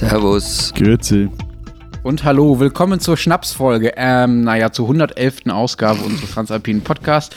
Servus. Grüezi. Und hallo, willkommen zur Schnapsfolge, ähm, naja, zur 111. Ausgabe unseres Transalpinen Podcasts.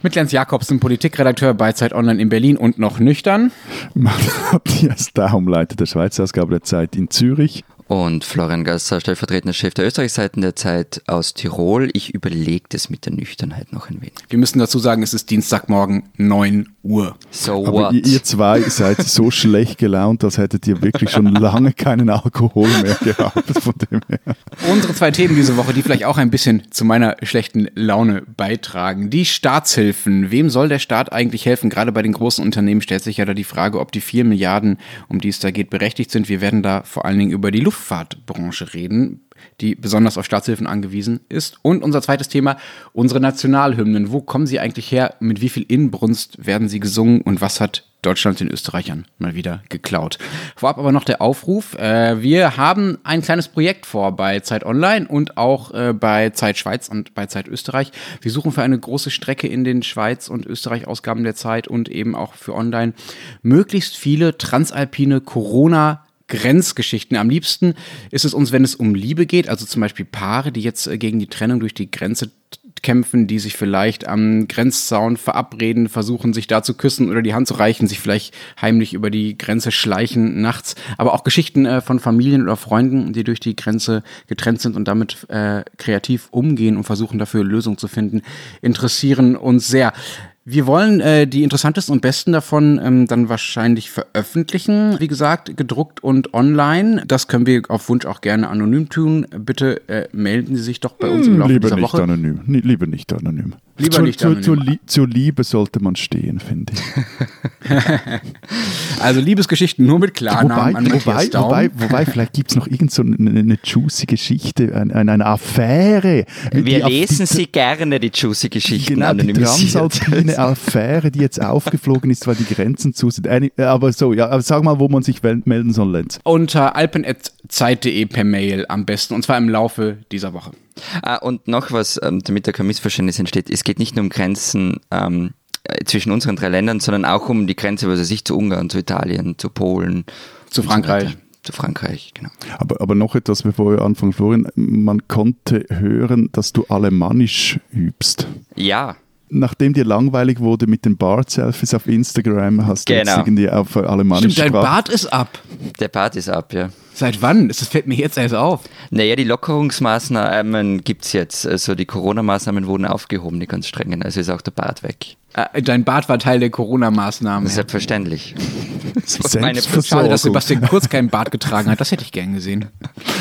Mit Lenz Jakobsen, Politikredakteur bei Zeit Online in Berlin und noch nüchtern. Matthias Daum, Leiter der Schweizer Ausgabe der Zeit in Zürich. Und Florian Gasser, stellvertretender Chef der Österreichseiten der Zeit aus Tirol. Ich überlege das mit der Nüchternheit noch ein wenig. Wir müssen dazu sagen, es ist Dienstagmorgen 9 Uhr. So Aber what? ihr, ihr zwei seid so schlecht gelaunt, als hättet ihr wirklich schon lange keinen Alkohol mehr gehabt. Von dem her. Unsere zwei Themen diese Woche, die vielleicht auch ein bisschen zu meiner schlechten Laune beitragen. Die Staatshilfen. Wem soll der Staat eigentlich helfen? Gerade bei den großen Unternehmen stellt sich ja da die Frage, ob die 4 Milliarden, um die es da geht, berechtigt sind. Wir werden da vor allen Dingen über die Luftfahrtbranche reden die besonders auf Staatshilfen angewiesen ist. Und unser zweites Thema, unsere Nationalhymnen. Wo kommen sie eigentlich her? Mit wie viel Inbrunst werden sie gesungen? Und was hat Deutschland den Österreichern mal wieder geklaut? Vorab aber noch der Aufruf. Äh, wir haben ein kleines Projekt vor bei Zeit Online und auch äh, bei Zeit Schweiz und bei Zeit Österreich. Wir suchen für eine große Strecke in den Schweiz und Österreich Ausgaben der Zeit und eben auch für Online möglichst viele transalpine Corona Grenzgeschichten. Am liebsten ist es uns, wenn es um Liebe geht, also zum Beispiel Paare, die jetzt äh, gegen die Trennung durch die Grenze kämpfen, die sich vielleicht am Grenzzaun verabreden, versuchen sich da zu küssen oder die Hand zu reichen, sich vielleicht heimlich über die Grenze schleichen nachts, aber auch Geschichten äh, von Familien oder Freunden, die durch die Grenze getrennt sind und damit äh, kreativ umgehen und versuchen dafür Lösungen zu finden, interessieren uns sehr. Wir wollen äh, die interessantesten und besten davon ähm, dann wahrscheinlich veröffentlichen. Wie gesagt, gedruckt und online. Das können wir auf Wunsch auch gerne anonym tun. Bitte äh, melden Sie sich doch bei uns im Laufe lieber dieser nicht Woche. anonym. Lieber nicht anonym. Lieber zur, nicht zur, anonym. Zur, Lie- zur Liebe sollte man stehen, finde ich. Also Liebesgeschichten nur mit Klarnamen Wobei, an wobei, wobei, wobei, vielleicht gibt es noch irgend so eine, eine juicy Geschichte, eine, eine Affäre. Wir Die lesen die- sie gerne, die juicy Geschichten Genau, die transalpine Affäre, die jetzt aufgeflogen ist, weil die Grenzen zu sind. Eine- Aber so, ja, aber sag mal, wo man sich melden soll, Lenz. Unter alpen.zeit.de per Mail am besten. Und zwar im Laufe dieser Woche. Ah, und noch was, ähm, damit da kein Missverständnis entsteht. Es geht nicht nur um Grenzen ähm, äh, zwischen unseren drei Ländern, sondern auch um die Grenze, was weiß ich, zu Ungarn, zu Italien, zu Polen. Zu so Frankreich. weiter. zu Frankreich, genau. Aber, aber noch etwas, bevor wir anfangen, Florian. Man konnte hören, dass du Alemannisch übst. Ja, Nachdem dir langweilig wurde mit den Bart-Selfies auf Instagram, hast du jetzt Genau. irgendwie auf Alemannisch Stimmt, dein Bart ist ab. der Part ist ab, ja. Seit wann? Das fällt mir jetzt erst auf. Naja, die Lockerungsmaßnahmen gibt es jetzt. Also die Corona-Maßnahmen wurden aufgehoben, die ganz strengen. Also ist auch der Bart weg. Äh, dein Bart war Teil der Corona-Maßnahmen. Selbstverständlich. Das war meine. Schade, dass Sebastian Kurz keinen Bart getragen hat. Das hätte ich gern gesehen.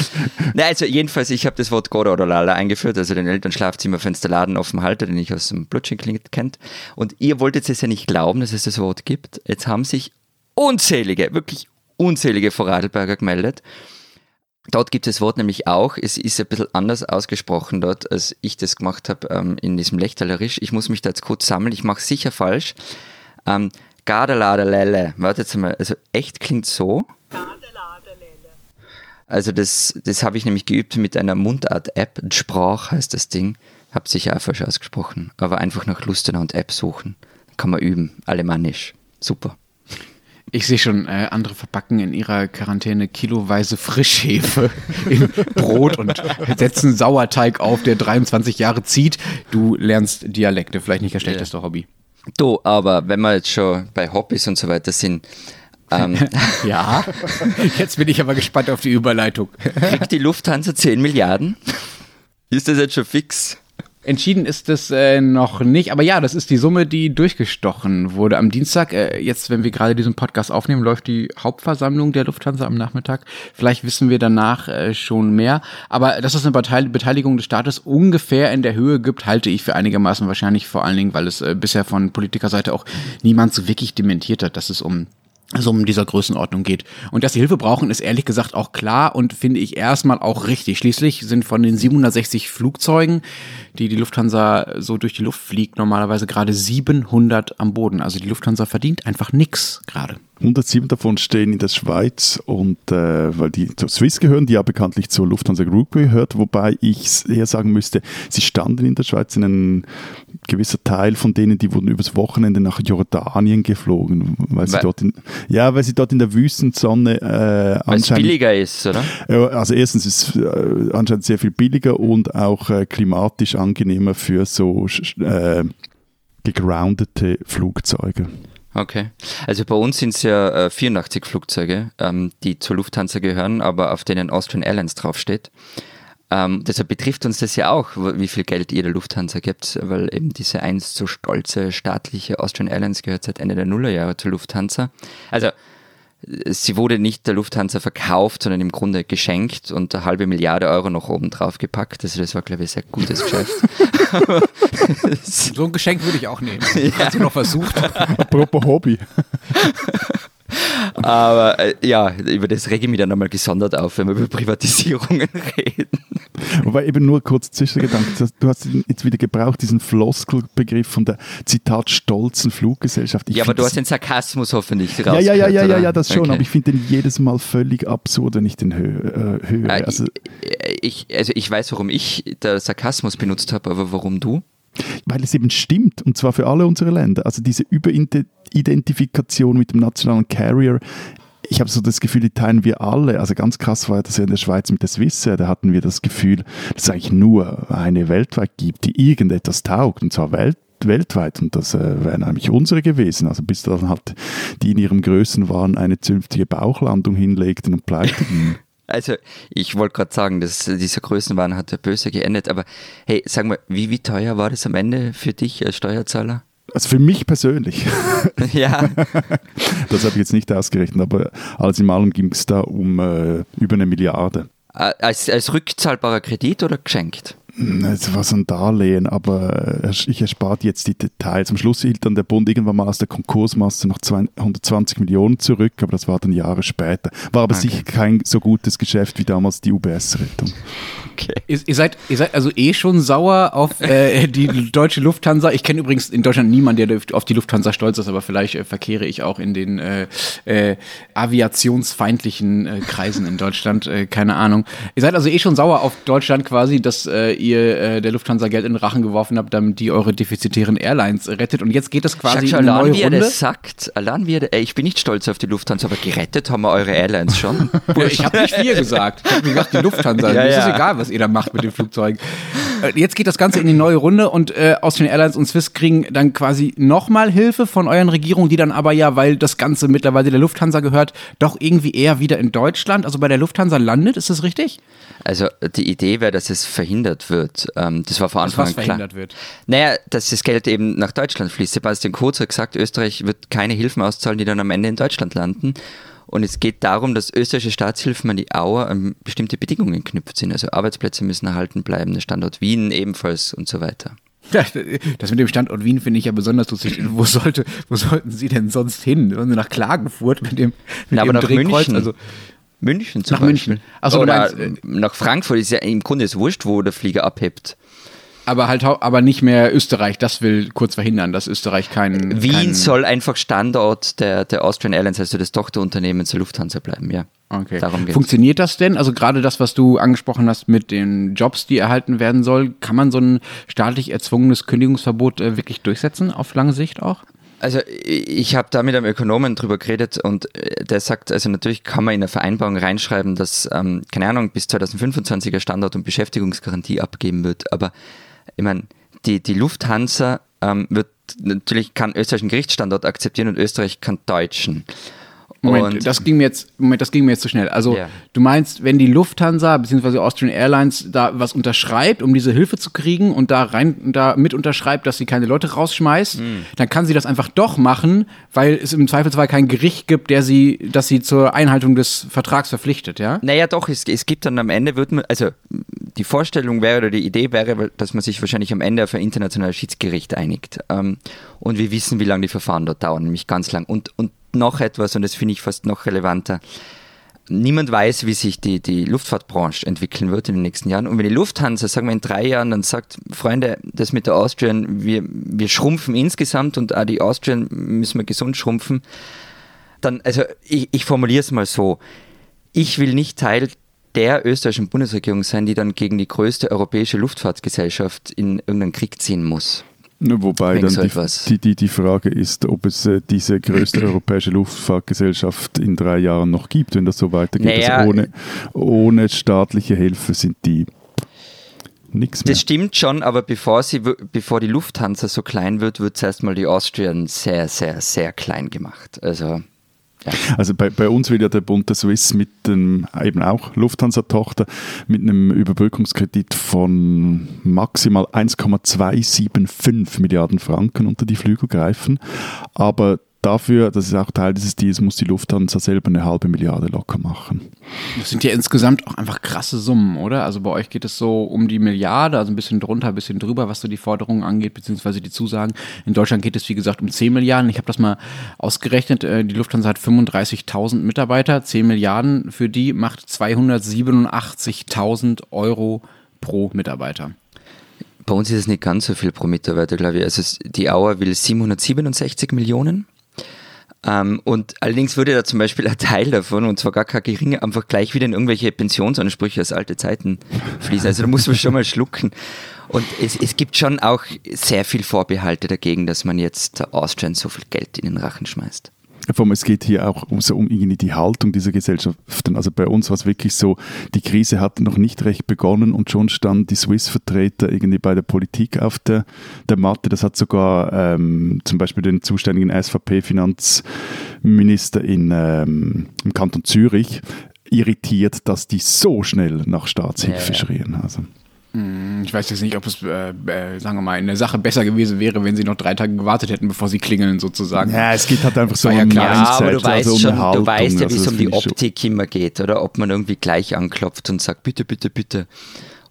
Na, also jedenfalls, ich habe das Wort Godorolala eingeführt, also den Elternschlafzimmerfensterladen offen halte, den ich aus dem Blutschen klingt kennt. Und ihr wolltet es ja nicht glauben, dass es das Wort gibt. Jetzt haben sich unzählige, wirklich unzählige Vorarlberger gemeldet. Dort gibt es das Wort nämlich auch. Es ist ein bisschen anders ausgesprochen dort, als ich das gemacht habe ähm, in diesem Lechtalerisch. Ich muss mich da jetzt kurz sammeln. Ich mache sicher falsch. Ähm, Gardeladalele. Warte jetzt mal. Also echt klingt so. Also das, das habe ich nämlich geübt mit einer Mundart-App. Sprach heißt das Ding. Hab sicher auch falsch ausgesprochen. Aber einfach nach Lustenau und App suchen. Kann man üben. Alemannisch. Super. Ich sehe schon, äh, andere verpacken in ihrer Quarantäne kiloweise Frischhefe in Brot und setzen Sauerteig auf, der 23 Jahre zieht. Du lernst Dialekte, vielleicht nicht das schlechteste Hobby. Du, aber wenn wir jetzt schon bei Hobbys und so weiter sind, ähm, Ja, jetzt bin ich aber gespannt auf die Überleitung. kriegt die Lufthansa 10 Milliarden? Ist das jetzt schon fix? Entschieden ist es äh, noch nicht, aber ja, das ist die Summe, die durchgestochen wurde. Am Dienstag, äh, jetzt, wenn wir gerade diesen Podcast aufnehmen, läuft die Hauptversammlung der Lufthansa am Nachmittag. Vielleicht wissen wir danach äh, schon mehr. Aber dass es eine Beteil Beteiligung des Staates ungefähr in der Höhe gibt, halte ich für einigermaßen wahrscheinlich, vor allen Dingen, weil es äh, bisher von Politikerseite auch niemand so wirklich dementiert hat, dass es um Summen dieser Größenordnung geht. Und dass sie Hilfe brauchen, ist ehrlich gesagt auch klar und finde ich erstmal auch richtig. Schließlich sind von den 760 Flugzeugen, die die Lufthansa so durch die Luft fliegt, normalerweise gerade 700 am Boden. Also die Lufthansa verdient einfach nix gerade. 107 davon stehen in der Schweiz und äh, weil die zur Swiss gehören, die ja bekanntlich zur Lufthansa Group gehört, wobei ich eher sagen müsste, sie standen in der Schweiz in ein gewisser Teil von denen, die wurden übers Wochenende nach Jordanien geflogen, weil sie weil, dort in, ja, weil sie dort in der Wüstensonne äh, weil es billiger ist, oder? Also erstens ist es äh, anscheinend sehr viel billiger und auch äh, klimatisch angenehmer für so äh, gegroundete Flugzeuge. Okay. Also bei uns sind es ja äh, 84 Flugzeuge, ähm, die zur Lufthansa gehören, aber auf denen Austrian Airlines draufsteht. Ähm, deshalb betrifft uns das ja auch, wie viel Geld ihr der Lufthansa gibt, weil eben diese einst so stolze staatliche Austrian Airlines gehört seit Ende der Nullerjahre zur Lufthansa. Also sie wurde nicht der Lufthansa verkauft, sondern im Grunde geschenkt und eine halbe Milliarde Euro noch oben drauf gepackt. Also das war, glaube ich, ein sehr gutes Geschäft. so ein Geschenk würde ich auch nehmen. Ja. Hast du noch versucht? Apropos Hobby. Aber äh, ja, über das rege ich mich dann nochmal gesondert auf, wenn wir über Privatisierungen reden. Wobei eben nur kurz Zwischengedanken, du hast jetzt wieder gebraucht, diesen Floskelbegriff von der Zitat stolzen Fluggesellschaft. Ich ja, aber du hast den Sarkasmus hoffentlich ja, ja, ja, ja, ja, ja, das schon, okay. aber ich finde den jedes Mal völlig absurd, wenn ich den hö äh, höre. Äh, also, ich, also ich weiß, warum ich den Sarkasmus benutzt habe, aber warum du? Weil es eben stimmt, und zwar für alle unsere Länder. Also diese Überidentifikation mit dem nationalen Carrier ich habe so das Gefühl, die teilen wir alle. Also ganz krass war das ja in der Schweiz mit der Swissair. Da hatten wir das Gefühl, dass es eigentlich nur eine weltweit gibt, die irgendetwas taugt, und zwar welt weltweit und das äh, wären eigentlich unsere gewesen. Also bis dann halt die in ihrem Größenwahn eine zünftige Bauchlandung hinlegten und pleiteten. Also, ich wollte gerade sagen, dass dieser Größenwahn hat ja böse geendet, aber hey, sag mal, wie, wie teuer war das am Ende für dich als Steuerzahler? Also für mich persönlich. Ja. das habe ich jetzt nicht ausgerechnet, aber alles in allem ging es da um äh, über eine Milliarde. Als, als rückzahlbarer Kredit oder geschenkt? Es war so ein Darlehen, aber äh, ich erspart jetzt die Details. Am Schluss hielt dann der Bund irgendwann mal aus der Konkursmasse noch 120 Millionen zurück, aber das war dann Jahre später. War aber okay. sicher kein so gutes Geschäft wie damals die UBS-Rettung. Okay. Ihr, ihr, seid, ihr seid also eh schon sauer auf äh, die deutsche Lufthansa. Ich kenne übrigens in Deutschland niemanden, der auf die Lufthansa stolz ist, aber vielleicht äh, verkehre ich auch in den äh, äh aviationsfeindlichen äh, Kreisen in Deutschland. Äh, keine Ahnung. Ihr seid also eh schon sauer auf Deutschland quasi, dass ihr der Lufthansa Geld in den Rachen geworfen habt, damit die eure defizitären Airlines rettet. Und jetzt geht es quasi Schau, in eine neue wie Runde. Er das sagt, allein wie er, ich bin nicht stolz auf die Lufthansa, aber gerettet haben wir eure Airlines schon. ich habe nicht wir gesagt. Ich habe gesagt, die Lufthansa. Ja, ja. ist egal, was ihr da macht mit den Flugzeugen. Äh, jetzt geht das Ganze in die neue Runde und äh, Austrian Airlines und Swiss kriegen dann quasi nochmal Hilfe von euren Regierungen, die dann aber ja, weil das Ganze mittlerweile der Lufthansa gehört, doch irgendwie eher wieder in Deutschland, also bei der Lufthansa landet. Ist das richtig? Also die Idee wäre, dass es verhindert wird. Ähm, das war vor Anfang an klar. verhindert wird? Naja, dass das Geld eben nach Deutschland fließt. Sebastian Kurz hat gesagt, Österreich wird keine Hilfen auszahlen, die dann am Ende in Deutschland landen. Und es geht darum, dass österreichische Staatshilfen an die Auer an bestimmte Bedingungen geknüpft sind. Also Arbeitsplätze müssen erhalten bleiben, der Standort Wien ebenfalls und so weiter. Das mit dem Standort Wien finde ich ja besonders lustig. Wo, sollte, wo sollten Sie denn sonst hin? Sollen Sie nach Klagenfurt mit dem, mit Na, aber nach München. Also, München zum nach Beispiel. München. Also Oder meinst, nach Frankfurt ist ja im Grunde ist wurscht, wo der Flieger abhebt. Aber halt aber nicht mehr Österreich, das will kurz verhindern, dass Österreich keinen. Wien kein soll einfach Standort der, der Austrian Airlines, also des Tochterunternehmens der Lufthansa bleiben, ja. Okay. Darum geht's. Funktioniert das denn? Also gerade das, was du angesprochen hast mit den Jobs, die erhalten werden soll, kann man so ein staatlich erzwungenes Kündigungsverbot äh, wirklich durchsetzen, auf lange Sicht auch? Also ich habe da mit einem Ökonomen drüber geredet und äh, der sagt, also natürlich kann man in eine Vereinbarung reinschreiben, dass, ähm, keine Ahnung, bis 2025er Standort- und Beschäftigungsgarantie abgeben wird, aber ich meine, die, die Lufthansa ähm, wird natürlich kann österreichischen Gerichtsstandort akzeptieren und Österreich kann deutschen. Moment, das ging mir jetzt, Moment, das ging mir jetzt zu schnell. Also ja. du meinst, wenn die Lufthansa bzw. Austrian Airlines da was unterschreibt, um diese Hilfe zu kriegen und da rein, da mit unterschreibt, dass sie keine Leute rausschmeißt, mhm. dann kann sie das einfach doch machen, weil es im Zweifelsfall kein Gericht gibt, der sie, dass sie zur Einhaltung des Vertrags verpflichtet, ja? Naja, doch, es, es gibt dann am Ende wird man, also die Vorstellung wäre oder die Idee wäre, dass man sich wahrscheinlich am Ende auf ein internationales Schiedsgericht einigt. Ähm, und wir wissen, wie lange die Verfahren dort dauern, nämlich ganz lang. Und, und noch etwas, und das finde ich fast noch relevanter. Niemand weiß, wie sich die, die Luftfahrtbranche entwickeln wird in den nächsten Jahren. Und wenn die Lufthansa, sagen wir in drei Jahren, dann sagt, Freunde, das mit der Austrian, wir, wir schrumpfen insgesamt und auch die Austrian müssen wir gesund schrumpfen. dann, also ich, ich formuliere es mal so. Ich will nicht Teil der österreichischen Bundesregierung sein, die dann gegen die größte europäische Luftfahrtgesellschaft in irgendeinen Krieg ziehen muss. Wobei dann die, die, die, die, Frage ist, ob es äh, diese größte europäische Luftfahrtgesellschaft in drei Jahren noch gibt, wenn das so weitergeht. Naja, also ohne, ohne staatliche Hilfe sind die nichts mehr. Das stimmt schon, aber bevor, sie, bevor die Lufthansa so klein wird, wird zuerst mal die Austrian sehr, sehr, sehr klein gemacht. Also Also bei, bei uns will ja der Bund der Swiss mit dem, eben auch Lufthansa-Tochter, mit einem Überbrückungskredit von maximal 1,275 Milliarden Franken unter die Flügel greifen. Aber dafür, das ist auch Teil dieses Deals, muss die Lufthansa selber eine halbe Milliarde locker machen. Das sind ja insgesamt auch einfach krasse Summen, oder? Also bei euch geht es so um die Milliarde, also ein bisschen drunter, ein bisschen drüber, was so die Forderungen angeht, beziehungsweise die Zusagen. In Deutschland geht es, wie gesagt, um 10 Milliarden. Ich habe das mal ausgerechnet. Äh, die Lufthansa hat 35.000 Mitarbeiter. 10 Milliarden für die macht 287.000 Euro pro Mitarbeiter. Bei uns ist es nicht ganz so viel pro Mitarbeiter, glaube ich. Also die Auer will 767 Millionen ähm, und allerdings würde da zum Beispiel ein Teil davon, und zwar gar kein geringer, einfach gleich wieder in irgendwelche Pensionsansprüche aus alte Zeiten fließen. Also da muss man schon mal schlucken. Und es, es gibt schon auch sehr viel Vorbehalte dagegen, dass man jetzt Austrian so viel Geld in den Rachen schmeißt. Allem, es geht hier auch um, so um irgendwie die Haltung dieser Gesellschaften. Also bei uns war es wirklich so, die Krise hat noch nicht recht begonnen und schon standen die Swiss-Vertreter irgendwie bei der Politik auf der, der Matte. Das hat sogar ähm, zum Beispiel den zuständigen SVP-Finanzminister in, ähm, im Kanton Zürich irritiert, dass die so schnell nach Staatshilfe ja, ja. schrien. Also. Hm, ich weiß jetzt nicht, ob es, äh, äh, sagen wir mal, in der Sache besser gewesen wäre, wenn sie noch drei Tage gewartet hätten, bevor sie klingeln, sozusagen. Ja, es geht halt einfach so ja, klar. Ja, aber du weißt also schon, Haltung, du weißt ja, wie es also um die Optik immer geht, oder? Ob man irgendwie gleich anklopft und sagt, bitte, bitte, bitte.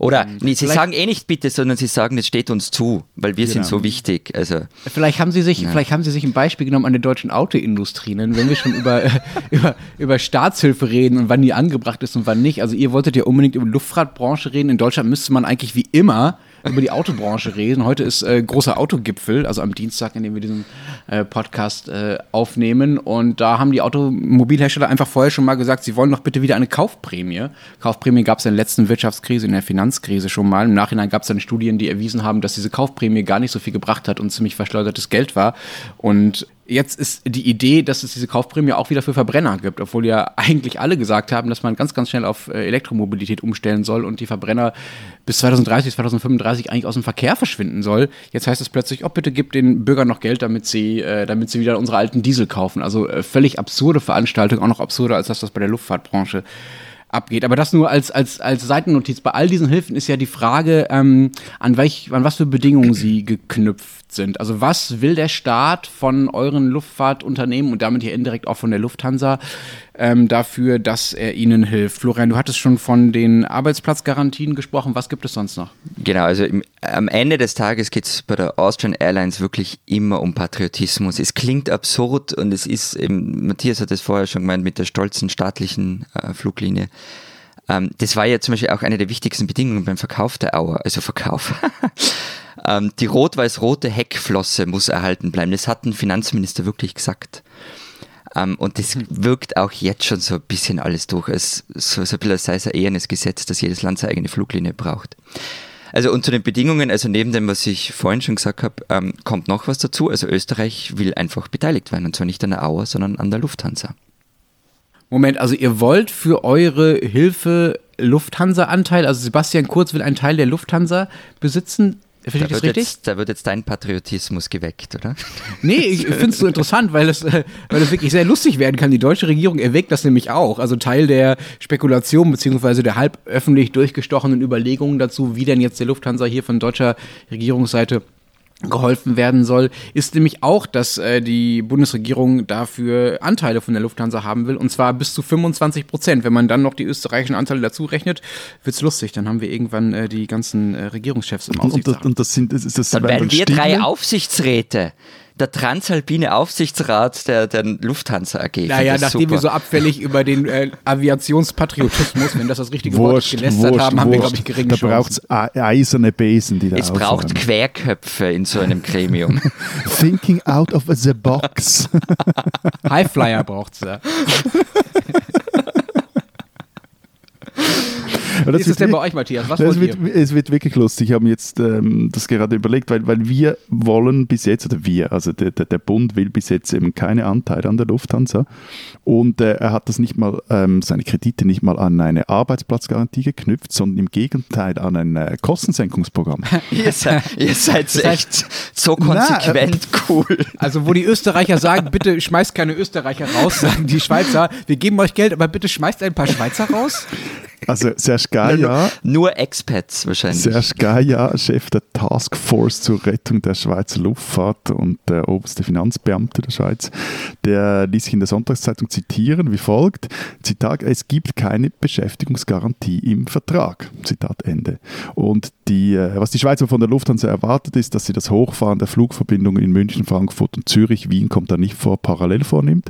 Oder mhm. nee, sie vielleicht, sagen eh nicht bitte, sondern sie sagen, es steht uns zu, weil wir genau. sind so wichtig. Also, vielleicht haben sie sich, ja. vielleicht haben sie sich ein Beispiel genommen an der deutschen Autoindustrie, ne? wenn wir schon über, über, über Staatshilfe reden und wann die angebracht ist und wann nicht. Also ihr wolltet ja unbedingt über Luftfahrtbranche reden. In Deutschland müsste man eigentlich wie immer über die Autobranche reden. Heute ist äh, großer Autogipfel, also am Dienstag, in dem wir diesen äh, Podcast äh, aufnehmen. Und da haben die Automobilhersteller einfach vorher schon mal gesagt, sie wollen doch bitte wieder eine Kaufprämie. Kaufprämie gab es in der letzten Wirtschaftskrise, in der Finanzkrise schon mal. Im Nachhinein gab es dann Studien, die erwiesen haben, dass diese Kaufprämie gar nicht so viel gebracht hat und ziemlich verschleudertes Geld war. Und jetzt ist die Idee, dass es diese Kaufprämie auch wieder für Verbrenner gibt, obwohl ja eigentlich alle gesagt haben, dass man ganz, ganz schnell auf äh, Elektromobilität umstellen soll und die Verbrenner bis 2030, 2035 eigentlich aus dem Verkehr verschwinden soll. Jetzt heißt es plötzlich, oh, bitte gib den Bürgern noch Geld, damit sie, äh, damit sie wieder unsere alten Diesel kaufen. Also äh, völlig absurde Veranstaltung, auch noch absurder, als das, was bei der Luftfahrtbranche abgeht. Aber das nur als, als, als Seitennotiz. Bei all diesen Hilfen ist ja die Frage, ähm, an, welch, an was für Bedingungen sie geknüpft sind. Also was will der Staat von euren Luftfahrtunternehmen und damit hier indirekt auch von der Lufthansa ähm, dafür, dass er ihnen hilft? Florian, du hattest schon von den Arbeitsplatzgarantien gesprochen. Was gibt es sonst noch? Genau, also im, am Ende des Tages geht es bei der Austrian Airlines wirklich immer um Patriotismus. Es klingt absurd und es ist eben, Matthias hat es vorher schon gemeint, mit der stolzen staatlichen äh, Fluglinie. Ähm, das war ja zum Beispiel auch eine der wichtigsten Bedingungen beim Verkauf der Auer, also Verkauf. ähm, die rot-weiß-rote Heckflosse muss erhalten bleiben. Das hat ein Finanzminister wirklich gesagt. Um, ähm, und das hm. wirkt auch jetzt schon so ein bisschen alles durch. Es, so, so ein bisschen sei es ein ehernes Gesetz, dass jedes Land seine eigene Fluglinie braucht. Also und zu den Bedingungen, also neben dem, was ich vorhin schon gesagt habe, ähm, kommt noch was dazu. Also Österreich will einfach beteiligt werden und zwar nicht an der Auer, sondern an der Lufthansa. Moment, also ihr wollt für eure Hilfe Lufthansa-Anteil, also Sebastian Kurz will einen Teil der Lufthansa besitzen. Finde ich das richtig? Jetzt, da wird jetzt dein Patriotismus geweckt, oder? Nee, ich finde es so interessant, weil es, äh, weil es wirklich sehr lustig werden kann. Die deutsche Regierung erwägt das nämlich auch. Also Teil der Spekulation beziehungsweise der halb öffentlich durchgestochenen Überlegungen dazu, wie denn jetzt der Lufthansa hier von deutscher Regierungsseite geholfen werden soll, ist nämlich auch, dass äh, die Bundesregierung dafür Anteile von der Lufthansa haben will, und zwar bis zu 25 Prozent. Wenn man dann noch die österreichischen Anteile dazu rechnet, wird's lustig. Dann haben wir irgendwann äh, die ganzen äh, Regierungschefs im Aussichtssaal. Und, und, das sind, das, das dann werden wir drei Aufsichtsräte. Der transalpine Aufsichtsrat der, der Lufthansa AG. Naja, nachdem super. wir so abfällig über den äh, Aviationspatriotismus, wenn das das richtige Wort ist, gelästert wurscht, haben, haben wir, wurscht. glaube ich, geringe Da braucht es eiserne Besen, die da Es braucht aufräumen. Querköpfe in so einem Gremium. Thinking out of the box. Highflyer braucht's da. Aber Wie ist es denn wird- bei euch, Matthias? Was Das wollt wird, ihr? es wird wirklich lustig. Ich habe mir jetzt ähm, das gerade überlegt, weil, weil wir wollen bis jetzt, oder wir, also der, der, der Bund will bis jetzt eben keine Anteile an der Lufthansa. Und äh, er hat das nicht mal, ähm, seine Kredite nicht mal an eine Arbeitsplatzgarantie geknüpft, sondern im Gegenteil an ein äh, Kostensenkungsprogramm. ihr, seid, ihr seid heißt- echt so konsequent cool. Also, wo die Österreicher sagen, bitte schmeißt keine Österreicher raus, sagen die Schweizer, wir geben euch Geld, aber bitte schmeißt ein paar Schweizer raus. Also Serge Gaia, Nur Expats wahrscheinlich. Serge Gaia, Chef der Taskforce zur Rettung der Schweizer Luftfahrt und der oberste Finanzbeamte der Schweiz, der ließ sich in der Sonntagszeitung zitieren wie folgt: Zitat, es gibt keine Beschäftigungsgarantie im Vertrag. Zitat Ende. Und die, äh, was die Schweizer von der Lufthansa erwartet, ist, dass sie das Hochfahren der Flugverbindungen in München, Frankfurt und Zürich, Wien kommt da nicht vor, parallel vornimmt.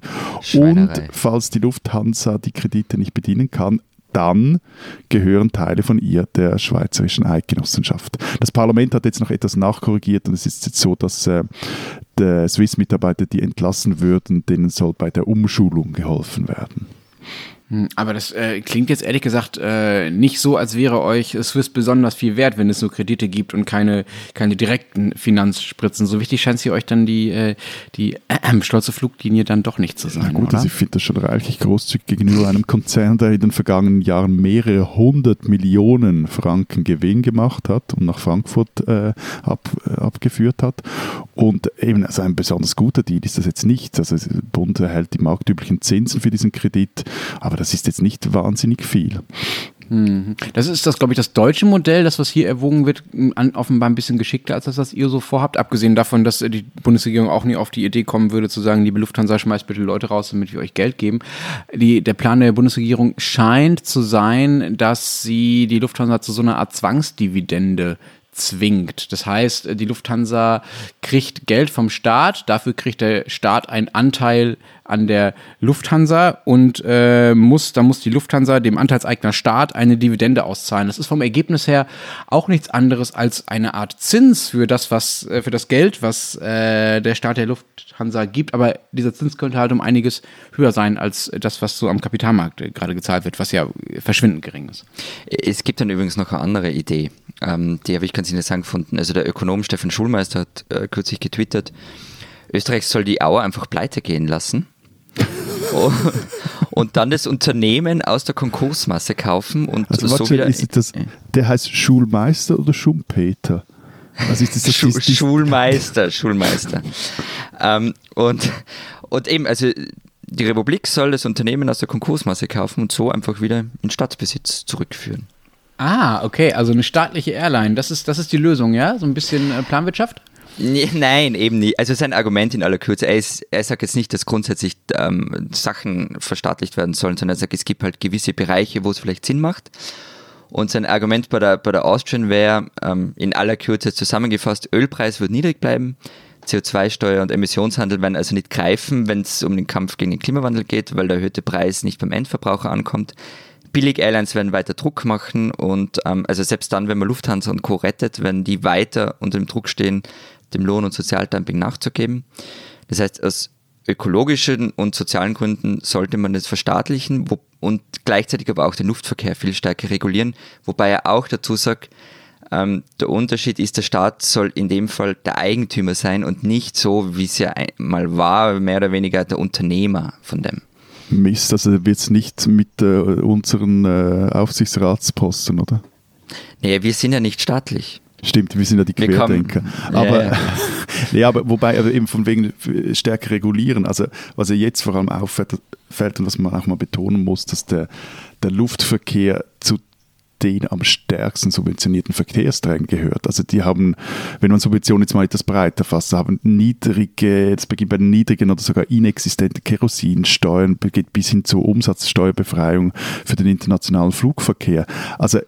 Und falls die Lufthansa die Kredite nicht bedienen kann, dann gehören Teile von ihr der Schweizerischen Eidgenossenschaft. Das Parlament hat jetzt noch etwas nachkorrigiert und es ist jetzt so, dass äh, Swiss-Mitarbeiter, die entlassen würden, denen soll bei der Umschulung geholfen werden. Hm, Aber das äh, klingt jetzt ehrlich gesagt äh, nicht so, als wäre euch Swiss besonders viel wert, wenn es so Kredite gibt und keine, keine direkten Finanzspritzen. So wichtig scheint sie euch dann die, äh, die äh, stolze Fluglinie dann doch nicht zu Na sein, gut, oder? also ich finde das schon reichlich großzügig gegenüber einem Konzern, der in den vergangenen Jahren mehrere hundert Millionen Franken Gewinn gemacht hat und nach Frankfurt äh, ab, äh, abgeführt hat. Und eben also ein besonders guter Deal ist das jetzt nicht. Also der Bund erhält die marktüblichen Zinsen für diesen Kredit, aber das ist jetzt nicht wahnsinnig viel. Mhm. Das ist das, glaube ich, das deutsche Modell, das, was hier erwogen wird, offenbar ein bisschen geschickter als das, was ihr so vorhabt. Abgesehen davon, dass die Bundesregierung auch nie auf die Idee kommen würde, zu sagen, liebe Lufthansa, schmeißt bitte Leute raus, damit wir euch Geld geben. Die, der Plan der Bundesregierung scheint zu sein, dass sie die Lufthansa zu so einer Art Zwangsdividende zwingt. Das heißt, die Lufthansa kriegt Geld vom Staat, dafür kriegt der Staat einen Anteil an der Lufthansa und äh, muss, da muss die Lufthansa dem Anteilseigner Staat eine Dividende auszahlen. Das ist vom Ergebnis her auch nichts anderes als eine Art Zins für das, was, äh, für das Geld, was äh, der Staat der Lufthansa gibt. Aber dieser Zins könnte halt um einiges höher sein als das, was so am Kapitalmarkt äh, gerade gezahlt wird, was ja verschwindend gering ist. Es gibt dann übrigens noch eine andere Idee, ähm, die habe ich ganz interessant gefunden. Also der Ökonom Stefan Schulmeister hat äh, kürzlich getwittert, Österreich soll die Auer einfach pleite gehen lassen und, und dann das Unternehmen aus der Konkursmasse kaufen und Also so wieder... ist das, der heißt Schulmeister oder Schumpeter? Also ist das, das, Schu ist, ist, Schulmeister, Schulmeister. ähm, und, und eben, also die Republik soll das Unternehmen aus der Konkursmasse kaufen und so einfach wieder in Staatsbesitz zurückführen. Ah, okay, also eine staatliche Airline, das ist, das ist die Lösung, ja? So ein bisschen äh, Planwirtschaft? Nee, Nein, eben nicht. Also sein Argument in aller Kürze, er, ist, er sagt jetzt nicht, dass grundsätzlich ähm, Sachen verstaatlicht werden sollen, sondern er sagt, es gibt halt gewisse Bereiche, wo es vielleicht Sinn macht. Und sein Argument bei der, bei der Austrian wäre ähm, in aller Kürze zusammengefasst, Ölpreis wird niedrig bleiben, CO2-Steuer und Emissionshandel werden also nicht greifen, wenn es um den Kampf gegen den Klimawandel geht, weil der erhöhte Preis nicht beim Endverbraucher ankommt. Billig-Airlines werden weiter Druck machen und ähm, also selbst dann, wenn man Lufthansa und Co. rettet, werden die weiter unter dem Druck stehen, dem Lohn- und Sozialdumping nachzugeben. Das heißt, aus ökologischen und sozialen Gründen sollte man das verstaatlichen wo, und gleichzeitig aber auch den Luftverkehr viel stärker regulieren, wobei er auch dazu sagt, ähm, der Unterschied ist, der Staat soll in dem Fall der Eigentümer sein und nicht so, wie es ja einmal war, mehr oder weniger der Unternehmer von dem. Mist, also wird es nicht mit äh, unseren äh, Aufsichtsratsposten, oder? Naja, wir sind ja nicht staatlich. Stimmt, wir sind ja die Wir kommen- Querdenker. Ja, aber, ja. nee, aber wobei, aber eben von wegen äh, stärker regulieren. Also, was ja jetzt vor allem auffällt fällt und was man auch mal betonen muss, dass der, der Luftverkehr zu den am stärksten subventionierten Verkehrsträgern gehört. Also die haben, wenn man Subventionen jetzt mal etwas breiter fasst, haben niedrige, das beginnt bei niedrigen oder sogar inexistenten Kerosinsteuern, geht bis hin zur Umsatzsteuerbefreiung für den internationalen Flugverkehr. Also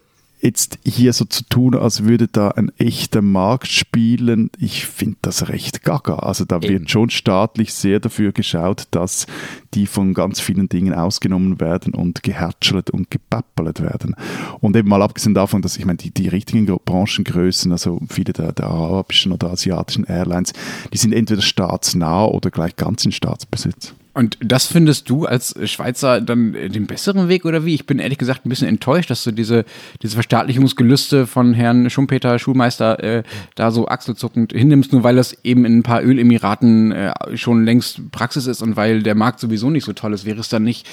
jetzt hier so zu tun, als würde da ein echter Markt spielen, ich finde das recht gaga. Also da wird schon staatlich sehr dafür geschaut, dass die von ganz vielen Dingen ausgenommen werden und gehärtschelt und gepappelt werden. Und eben mal abgesehen davon, dass ich meine, die, die richtigen Branchengrößen, also viele der, der arabischen oder asiatischen Airlines, die sind entweder staatsnah oder gleich ganz in Staatsbesitz. Und das findest du als Schweizer dann den besseren Weg oder wie? Ich bin ehrlich gesagt ein bisschen enttäuscht, dass du diese, diese Verstaatlichungsgelüste von Herrn Schumpeter, Schulmeister, äh, da so achselzuckend hinnimmst, nur weil das eben in ein paar Ölemiraten äh, schon längst Praxis ist und weil der Markt sowieso nicht so toll ist. Wäre es dann nicht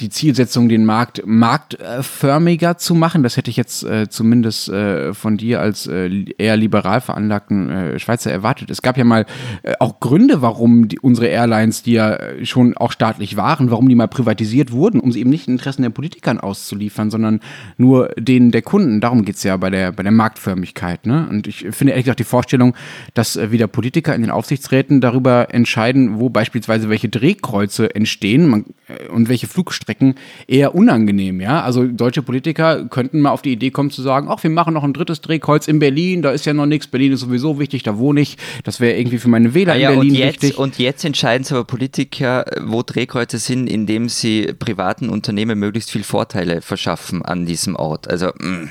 die Zielsetzung, den Markt marktförmiger zu machen. Das hätte ich jetzt äh, zumindest äh, von dir als äh, eher liberal veranlagten äh, Schweizer erwartet. Es gab ja mal äh, auch Gründe, warum die, unsere Airlines, die ja schon auch staatlich waren, warum die mal privatisiert wurden, um sie eben nicht den Interessen der Politikern auszuliefern, sondern nur denen der Kunden. Darum geht's ja bei der, bei der Marktförmigkeit. Ne? Und ich finde ehrlich gesagt die Vorstellung, dass äh, wieder Politiker in den Aufsichtsräten darüber entscheiden, wo beispielsweise welche Drehkreuze entstehen äh, und welche Flugstrecken Strecken eher unangenehm. Ja? Also deutsche Politiker könnten mal auf die Idee kommen zu sagen, ach, wir machen noch ein drittes Drehkreuz in Berlin, da ist ja noch nichts, Berlin ist sowieso wichtig, da wohne ich. Das wäre irgendwie für meine Wähler ja, in Berlin und jetzt, wichtig. Und jetzt entscheiden sie aber Politiker, wo Drehkreuze sind, indem sie privaten Unternehmen möglichst viel Vorteile verschaffen an diesem Ort. Also mh mm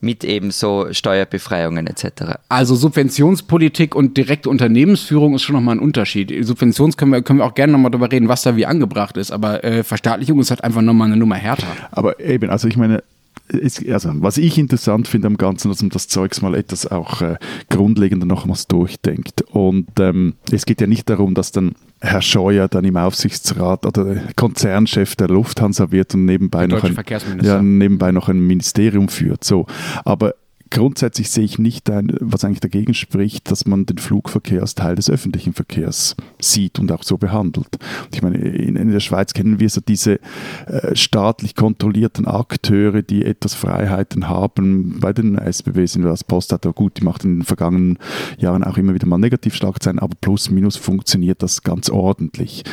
mit eben so Steuerbefreiungen etc. Also Subventionspolitik und direkte Unternehmensführung ist schon nochmal ein Unterschied. Subventions können wir, können wir auch gerne nochmal darüber reden, was da wie angebracht ist, aber äh, Verstaatlichung ist halt einfach nochmal eine Nummer härter. Aber eben, also ich meine, ist, also, was ich interessant finde am Ganzen, dass man das Zeugs mal etwas auch äh, grundlegender nochmals durchdenkt. Und ähm, es geht ja nicht darum, dass dann Herr Scheuer dann im Aufsichtsrat oder Konzernchef der Lufthansa wird und nebenbei, noch ein, ja, nebenbei noch ein Ministerium führt. So. Aber grundsätzlich sehe ich nicht, was eigentlich dagegen spricht, dass man den Flugverkehr als Teil des öffentlichen Verkehrs sieht und auch so behandelt. Und ich meine, in, der Schweiz kennen wir so diese äh, staatlich kontrollierten Akteure, die etwas Freiheiten haben. Bei den SBW sind wir als Post hat, gut, die macht in den vergangenen Jahren auch immer wieder mal negativ sein, aber plus minus funktioniert das ganz ordentlich.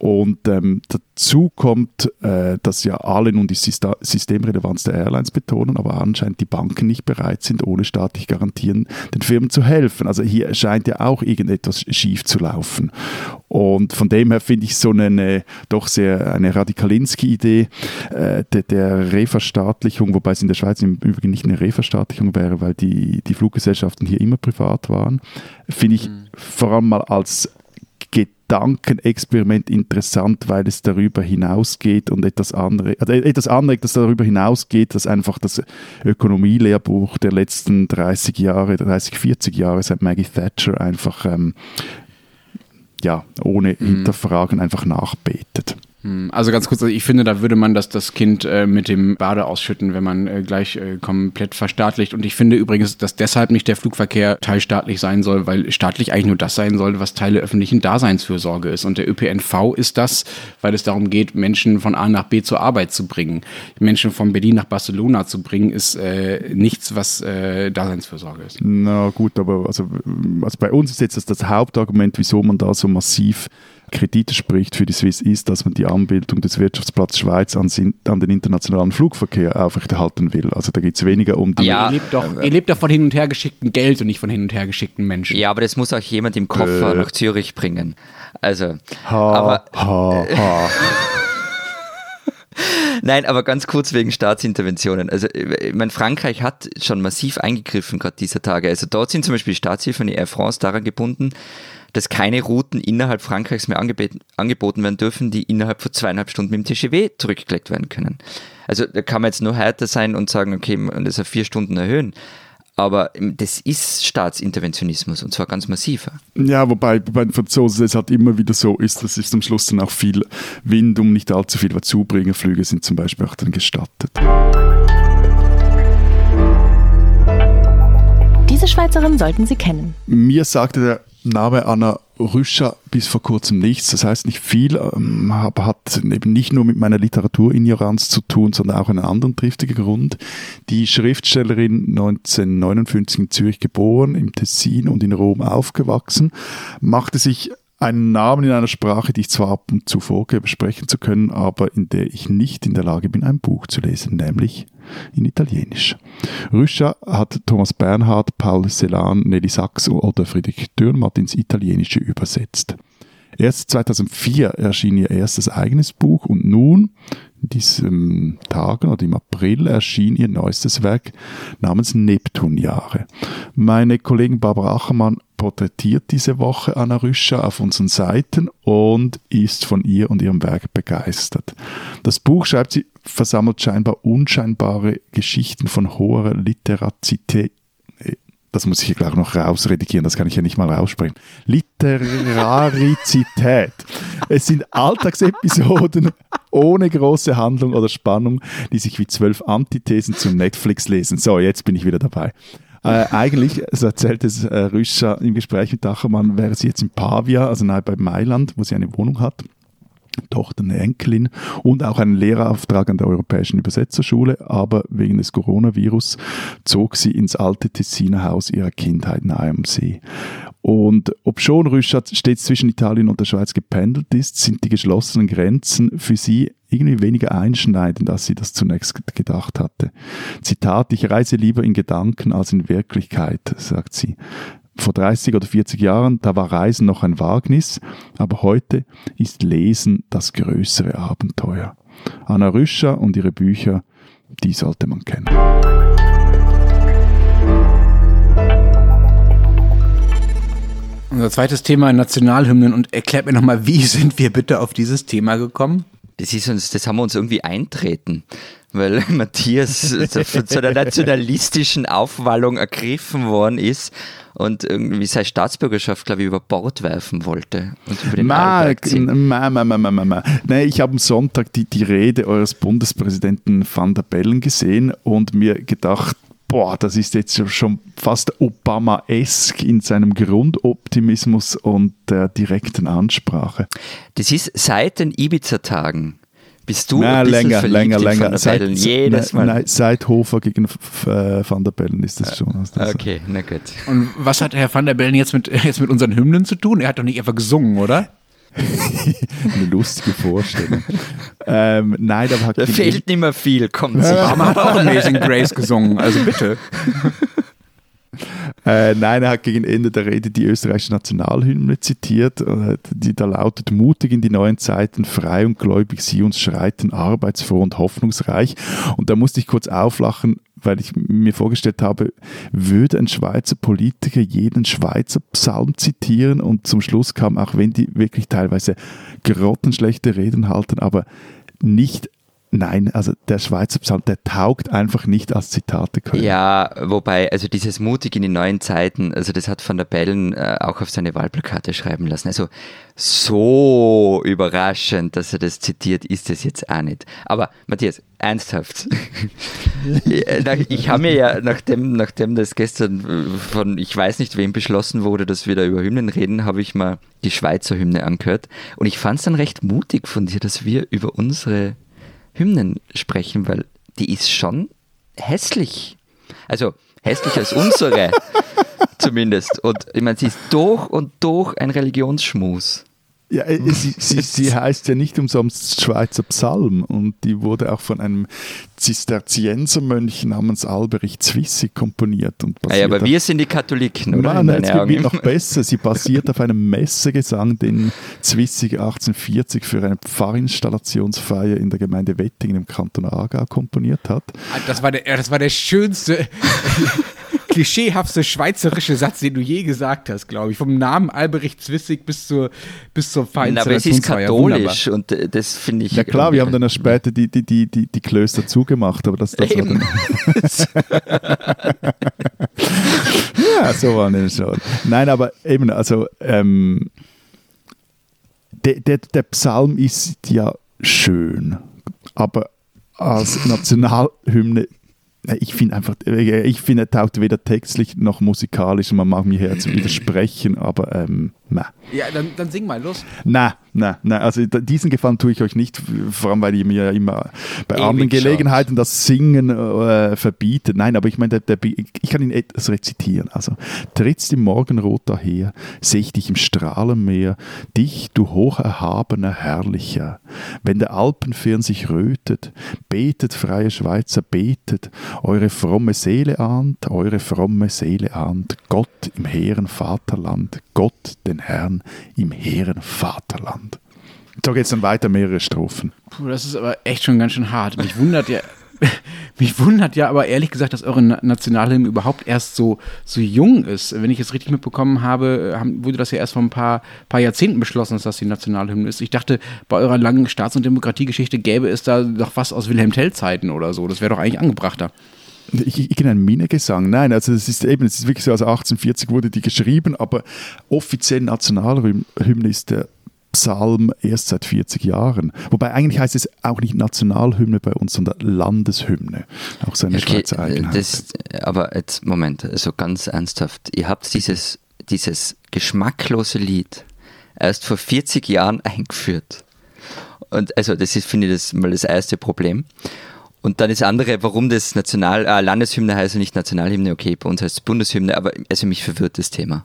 Und ähm, dazu kommt, äh, dass ja alle nun die Systemrelevanz der Airlines betonen, aber anscheinend die Banken nicht bereit sind, ohne staatlich garantieren, den Firmen zu helfen. Also hier scheint ja auch irgendetwas schief zu laufen. Und von dem her finde ich so eine doch sehr eine Radikalinski-Idee äh, der, der Reverstaatlichung, wobei es in der Schweiz im Übrigen nicht eine Reverstaatlichung wäre, weil die, die Fluggesellschaften hier immer privat waren, finde ich mhm. vor allem mal als Gedankenexperiment interessant, weil es darüber hinausgeht und etwas andere, also etwas anregt, das darüber hinausgeht, dass einfach das Ökonomielehrbuch der letzten 30 Jahre, 30, 40 Jahre seit Maggie Thatcher einfach ähm, ja, ohne mhm. Hinterfragen einfach nachbetet. Hm, also ganz kurz, also ich finde, da würde man das, das Kind äh, mit dem Bade ausschütten, wenn man äh, gleich äh, komplett verstaatlicht. Und ich finde übrigens, dass deshalb nicht der Flugverkehr teilstaatlich sein soll, weil staatlich eigentlich nur das sein sollte, was Teil der öffentlichen Daseinsfürsorge ist. Und der ÖPNV ist das, weil es darum geht, Menschen von A nach B zur Arbeit zu bringen. Menschen von Berlin nach Barcelona zu bringen, ist äh, nichts, was äh, Daseinsfürsorge ist. Na gut, aber also, also bei uns ist jetzt das, das Hauptargument, wieso man da so massiv Kredite spricht für die Swiss ist, dass man die Anbildung des Wirtschaftsplatz Schweiz an, an den internationalen Flugverkehr aufrechterhalten will. Also da geht es weniger um die... Ja, ihr lebt, doch, ihr lebt doch von hin und her geschicktem Geld und nicht von hin und her geschickten Menschen. Ja, aber das muss auch jemand im Koffer äh. nach Zürich bringen. Also, ha, aber... Ha, ha. Nein, aber ganz kurz wegen Staatsinterventionen. Also, ich meine, Frankreich hat schon massiv eingegriffen gerade dieser Tage. Also dort sind zum Beispiel Staatshilfen die Air France daran gebunden, dass keine Routen innerhalb Frankreichs mehr angeboten werden dürfen, die innerhalb von zweieinhalb Stunden mit dem TGW zurückgelegt werden können. Also da kann man jetzt nur härter sein und sagen, okay, und das auf vier Stunden erhöhen. Aber das ist Staatsinterventionismus und zwar ganz massiver. Ja, wobei bei den Franzosen es halt immer wieder so ist, dass ist am Schluss dann auch viel Wind, um nicht allzu viel was zubringen. Flüge sind zum Beispiel auch dann gestattet. Diese Schweizerin sollten Sie kennen. Mir sagte der Name Anna Rüscher bis vor kurzem nichts. Das heißt nicht viel, ähm, aber hat eben nicht nur mit meiner Literaturinignoranz zu tun, sondern auch einen anderen triftigen Grund. Die Schriftstellerin 1959 in Zürich geboren, im Tessin und in Rom aufgewachsen, machte sich einen Namen in einer Sprache, die ich zwar ab und zu vorgebe, sprechen zu können, aber in der ich nicht in der Lage bin, ein Buch zu lesen, nämlich in Italienisch. Rüscha hat Thomas Bernhard, Paul Celan, Nelly Sachs oder Friedrich Dürrmatt ins Italienische übersetzt. Erst 2004 erschien ihr erstes eigenes Buch und nun, in diesen Tagen oder im April, erschien ihr neuestes Werk namens Neptunjahre. Meine Kollegin Barbara Achermann porträtiert diese Woche Anna Rüscher auf unseren Seiten und ist von ihr und ihrem Werk begeistert. Das Buch, schreibt sie, versammelt scheinbar unscheinbare Geschichten von hoher Literazität das muss ich hier gleich noch rausredigieren, das kann ich ja nicht mal raussprechen. Literarizität. es sind Alltagsepisoden ohne große Handlung oder Spannung, die sich wie zwölf Antithesen zum Netflix lesen. So, jetzt bin ich wieder dabei. Äh, eigentlich, so erzählt es äh, Rüscher im Gespräch mit Dachermann, wäre sie jetzt in Pavia, also nahe bei Mailand, wo sie eine Wohnung hat. Tochter, eine Enkelin und auch einen Lehrerauftrag an der Europäischen Übersetzerschule, aber wegen des Coronavirus zog sie ins alte Tessiner Haus ihrer Kindheit nahe am See. Und ob schon Rüschat stets zwischen Italien und der Schweiz gependelt ist, sind die geschlossenen Grenzen für sie irgendwie weniger einschneidend, als sie das zunächst gedacht hatte. Zitat, ich reise lieber in Gedanken als in Wirklichkeit, sagt sie vor 30 oder 40 Jahren, da war Reisen noch ein Wagnis, aber heute ist Lesen das größere Abenteuer. Anna Rüscher und ihre Bücher, die sollte man kennen. Unser zweites Thema Nationalhymnen und erklärt mir nochmal, wie sind wir bitte auf dieses Thema gekommen? Das ist uns, das haben wir uns irgendwie eintreten, weil Matthias von so einer nationalistischen Aufwallung ergriffen worden ist und irgendwie seine Staatsbürgerschaft, glaube ich, über Bord werfen wollte und über den Mark, Nein, ich habe am Sonntag die, die Rede eures Bundespräsidenten Van der Bellen gesehen und mir gedacht, boah, das ist jetzt schon fast Obama-esk in seinem Grundoptimismus und der direkten Ansprache. Das ist seit den Ibiza-Tagen bist du nein, länger, länger, länger. Van seit, Jedes Mal. Nein, seit Hofer gegen äh, Van der Bellen ist das schon. Das okay, na gut. Und was hat Herr Van der Bellen jetzt mit, jetzt mit unseren Hymnen zu tun? Er hat doch nicht einfach gesungen, oder? Eine lustige Vorstellung. ähm, nein, da fehlt nicht mehr viel, kommt sie. Aber hat auch Amazing Grace gesungen, also bitte. Äh, nein, er hat gegen Ende der Rede die österreichische Nationalhymne zitiert, die da lautet, mutig in die neuen Zeiten, frei und gläubig sie uns schreiten, arbeitsfroh und hoffnungsreich. Und da musste ich kurz auflachen, weil ich mir vorgestellt habe, würde ein Schweizer Politiker jeden Schweizer Psalm zitieren und zum Schluss kam, auch wenn die wirklich teilweise grottenschlechte Reden halten, aber nicht Nein, also der Schweizer Psalm, der taugt einfach nicht als Zitate können. Ja, wobei, also dieses mutig in die neuen Zeiten, also das hat Van der Bellen äh, auch auf seine Wahlplakate schreiben lassen. Also so überraschend, dass er das zitiert, ist es jetzt auch nicht. Aber Matthias, ernsthaft. ich habe mir ja, nachdem, nachdem das gestern äh, von ich weiß nicht wem beschlossen wurde, dass wir da über Hymnen reden, habe ich mal die Schweizer Hymne angehört. Und ich fand es dann recht mutig von dir, dass wir über unsere Hymnen sprechen, weil die ist schon hässlich. Also hässlicher als unsere zumindest. Und ich meine, sie ist durch und durch ein Religionsschmus. Ja, äh, sie, sie, sie, heißt ja nicht umsonst Schweizer Psalm und die wurde auch von einem Zisterziensermönch namens Alberich Zwissig komponiert. Und ah ja, aber wir sind die Katholiken, oder? Nein, nein, es wird noch besser. Sie basiert auf einem Messegesang, den Zwissig 1840 für eine Pfarrinstallationsfeier in der Gemeinde Wettingen im Kanton Aargau komponiert hat. Ah, das war der, das war der schönste klischeehafte schweizerische Satz, den du je gesagt hast, glaube ich. Vom Namen Alberich Zwissig bis zur, bis zur Feind. Aber es ist katholisch ja, und äh, das finde ich. Ja klar, wir haben dann später die, die, die, die, die Klöster zugemacht, aber das, das war dann. ja, so war es schon. Nein, aber eben, also ähm, der, der, der Psalm ist ja schön, aber als Nationalhymne ich finde einfach, ich finde, er taugt weder textlich noch musikalisch. Man mag mir jetzt widersprechen, aber ähm, Nein. Ja, dann, dann sing mal, los. Nein, nein, nein. Also diesen Gefallen tue ich euch nicht, vor allem weil ihr mir ja immer bei Ewig anderen schaut. Gelegenheiten das Singen äh, verbietet. Nein, aber ich meine, der, der, ich kann ihn etwas rezitieren. Also, trittst im Morgenrot daher, sehe ich dich im Strahlenmeer, dich, du hocherhabener, herrlicher. Wenn der Alpenfirn sich rötet, betet, freie Schweizer, betet, eure fromme Seele ahnt, eure fromme Seele ahnt, Gott im hehren Vaterland, Gott den Herrn im hehren Vaterland. So geht es dann weiter, mehrere Strophen. Puh, das ist aber echt schon ganz schön hart. Mich wundert ja, mich wundert ja aber ehrlich gesagt, dass eure Na- Nationalhymne überhaupt erst so, so jung ist. Wenn ich es richtig mitbekommen habe, haben, wurde das ja erst vor ein paar, paar Jahrzehnten beschlossen, dass das die Nationalhymne ist. Ich dachte, bei eurer langen Staats- und Demokratiegeschichte gäbe es da doch was aus Wilhelm Tell-Zeiten oder so. Das wäre doch eigentlich angebrachter. Ich, ich kenne einen Minnegesang. Nein, also das ist eben, es ist wirklich so, also 1840 wurde die geschrieben, aber offiziell Nationalhymne ist der Psalm erst seit 40 Jahren. Wobei eigentlich heißt es auch nicht Nationalhymne bei uns, sondern Landeshymne. Auch so eine Okay, Schweizer Eigenheit. das, aber jetzt, Moment, also ganz ernsthaft. Ihr habt dieses, dieses geschmacklose Lied erst vor 40 Jahren eingeführt. Und also das ist, finde ich, das mal das erste Problem. Und dann das andere, warum das National, äh, Landeshymne heißt und nicht Nationalhymne, okay, bei uns heißt es Bundeshymne, aber also mich verwirrt das Thema.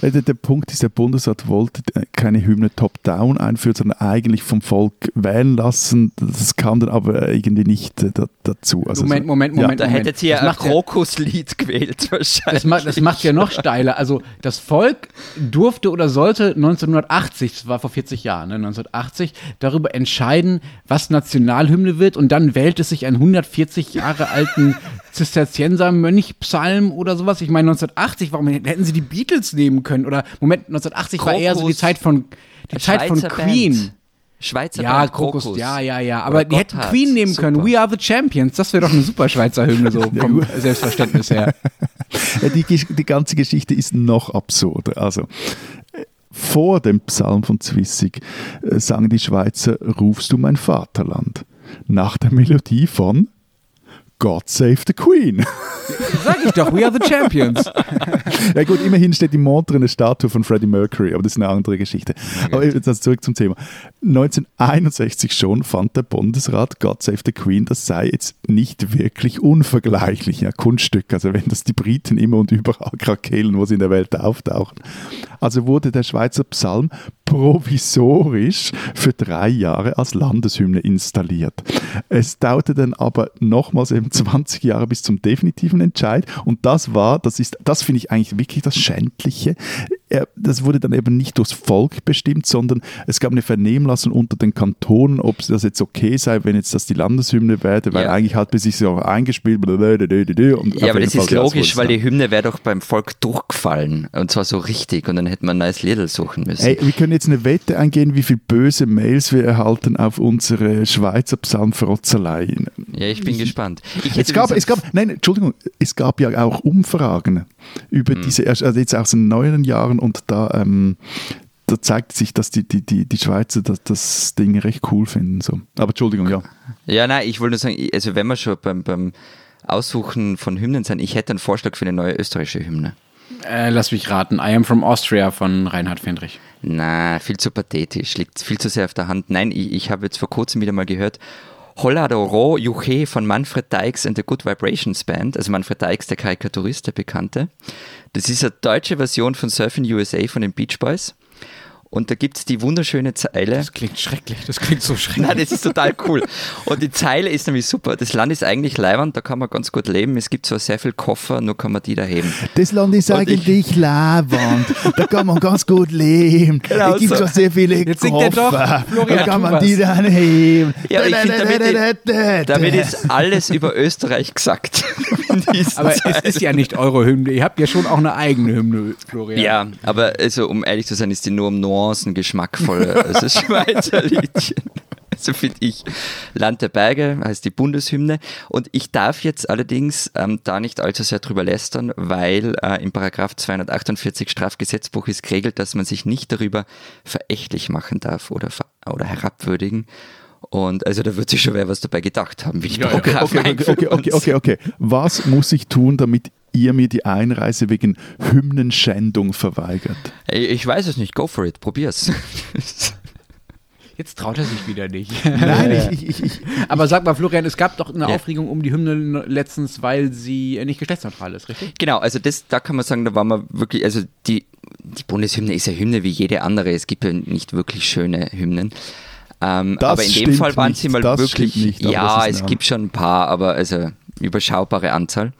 Äh, Der, der Punkt ist, der Bundesrat wollte äh, keine Hymne top-down einführen, sondern eigentlich vom Volk wählen lassen. Das kam dann aber irgendwie nicht äh, dazu. Also Moment, so- Moment, Ja. Moment. Da hättet ihr Das ein macht ja- Krokuslied gewählt wahrscheinlich. Das macht das macht's ja noch steiler. Also das Volk durfte oder sollte 1980, das war vor 40 Jahren, ne, 1980, darüber entscheiden, was Nationalhymne wird und dann wählt es sich einen 140 Jahre alten Zisterzienser-Mönchpsalm oder sowas. Ich meine 1980, warum hätten sie die Beatles nehmen können? Oder Moment, 1980 war eher so die Krokus. Zeit von die Zeit von Queen. Band. Schweizer Ja, Band Krokus, ja, ja, ja. Aber Oder die hätten Gotthard. Queen nehmen können. Super. We are the Champions. Das wäre doch eine super Schweizer Hymne, so vom Selbstverständnis her. Ja, die, die ganze Geschichte ist noch absurder. Also, vor dem Psalm von Zwissig äh, sagen die Schweizer, rufst du mein Vaterland. Nach der Melodie von God Save the Queen. Sag ich doch, we are the Champions. ja gut, immerhin steht in Montreux eine Statue von Freddie Mercury, aber das ist eine andere Geschichte. Aber jetzt also zurück zum Thema. 1961 schon fand der Bundesrat God Save the Queen, das sei jetzt nicht wirklich unvergleichlich, ja, Kunststück, also wenn das die Briten immer und überall krakehlen, wo sie in der Welt auftauchen. Also wurde der Schweizer Psalm provisorisch für drei Jahre als Landeshymne installiert. Es dauerte dann aber nochmals eben 20 Jahre bis zum definitiven Entscheid und das war, das ist, das finde ich eigentlich wirklich das Schändliche. Er- Das wurde dann eben nicht durchs Volk bestimmt, sondern es gab eine Vernehmlassung unter den Kantonen, ob das jetzt okay sei, wenn jetzt das die Landeshymne werde, weil Ja. eigentlich hat man sich so eingespielt. blablabla, Und Ja, aber das ist Fall, logisch, wurde weil die Hymne wäre doch beim Volk durchgefallen. Und zwar so richtig. Und dann hätte man ein neues Liedl suchen müssen. Hey, wir können jetzt eine Wette eingehen, wie viele böse Mails wir erhalten auf unsere Schweizer Psalmfrotzelei. ja, ich bin gespannt. Ich Es gab, es gab, nein, Entschuldigung, es gab ja auch Umfragen über Hm. diese, also jetzt aus den neueren Jahren und da, ähm, da zeigt sich, dass die, die, die, die Schweizer das, das Ding recht cool finden. So. Aber Entschuldigung, ja. Ja, nein, ich wollte nur sagen, also wenn wir schon beim, beim Aussuchen von Hymnen sind, ich hätte einen Vorschlag für eine neue österreichische Hymne. Äh, lass mich raten. I am from Austria von Reinhard Fendrich. Na, viel zu pathetisch, liegt viel zu sehr auf der Hand. Nein, ich, ich habe jetzt vor kurzem wieder mal gehört, Holla do Ro Juche von Manfred Dykes and the Good Vibrations Band, also Manfred Dykes, der Karikaturist, der Bekannte. Das ist eine deutsche Version von Surfing USA von den Beach Boys. Und da gibt es die wunderschöne Zeile. Das klingt schrecklich. Das klingt so schrecklich. Nein, das ist total cool. Und die Zeile ist nämlich super. Das Land ist eigentlich leiwand, da kann man ganz gut leben. Es gibt zwar sehr viel Koffer, nur kann man die da heben. Das Land ist Und ich- eigentlich Lavand. Da kann man ganz gut leben. Genau es gibt so. schon sehr viele Jetzt singt er doch. Koffer. Florian, da kann man was. die dann heben. Ja, aber ich finde, damit, damit ist alles über Österreich gesagt. Aber es Zeiten. ist ja nicht eure Hymne. Ihr habt ja schon auch eine eigene Hymne, Florian. Ja, aber also, um ehrlich zu sein, ist die nur um Nuancen geschmackvoller als das Schweizer Liedchen. So finde ich. Land der Berge heißt die Bundeshymne. Und ich darf jetzt allerdings ähm, da nicht allzu sehr drüber lästern, weil äh, im Paragraph 248 Strafgesetzbuch ist geregelt, dass man sich nicht darüber verächtlich machen darf oder, oder herabwürdigen. Und also da wird sich schon wer was dabei gedacht haben, wie die Okay, Paragraphen okay, okay, okay, okay, okay, okay. Was muss ich tun, damit ihr mir die Einreise wegen Hymnenschändung verweigert. Ich weiß es nicht, go for it, probier's. Jetzt traut er sich wieder nicht. Nein, ich, ich, ich, Aber sag mal, Florian, es gab doch eine Ja. Aufregung um die Hymne letztens, weil sie nicht geschlechtsneutral ist, richtig? Genau, also das, da kann man sagen, da war man wirklich, also die, die Bundeshymne ist ja Hymne wie jede andere. Es gibt ja nicht wirklich schöne Hymnen. Ähm, Das aber in dem Fall waren nicht, sie mal das wirklich. nicht, ja, es gibt schon ein paar, aber also überschaubare Anzahl.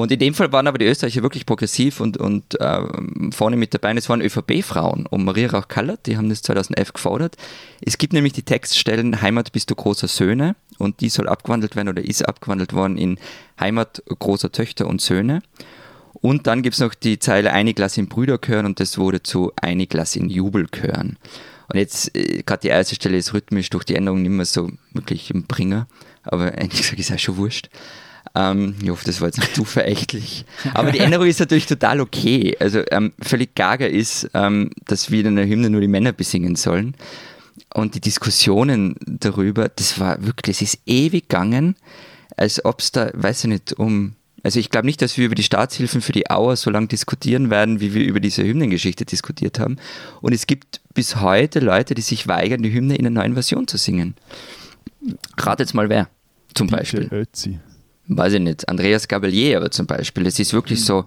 Und in dem Fall waren aber die Österreicher wirklich progressiv und, und ähm, vorne mit dabei. Und es waren ÖVP-Frauen um Maria Rauch-Kallert, die haben das 2011 gefordert. Es gibt nämlich die Textstellen Heimat bist du großer Söhne und die soll abgewandelt werden oder ist abgewandelt worden in Heimat großer Töchter und Söhne. Und dann gibt es noch die Zeile Einiglás in Brüderchören und das wurde zu Einiglás in Jubelchören. Und jetzt, äh, gerade die erste Stelle ist rhythmisch durch die Änderung nicht mehr so wirklich im Bringer, aber eigentlich gesagt ist auch schon wurscht. Ähm, ich hoffe, das war jetzt nicht zu verächtlich. Aber die Änderung ist natürlich total okay. Also ähm, völlig gaga ist, ähm, dass wir in der Hymne nur die Männer besingen sollen. Und die Diskussionen darüber, das war wirklich, das ist ewig gegangen, als ob es da, weiß ich nicht, um. Also ich glaube nicht, dass wir über die Staatshilfen für die Auer so lange diskutieren werden, wie wir über diese Hymnengeschichte diskutiert haben. Und es gibt bis heute Leute, die sich weigern, die Hymne in einer neuen Version zu singen. Rat jetzt mal wer, zum Beispiel Ötzi. Weiß ich nicht, Andreas Gabalier aber zum Beispiel. Es ist wirklich so,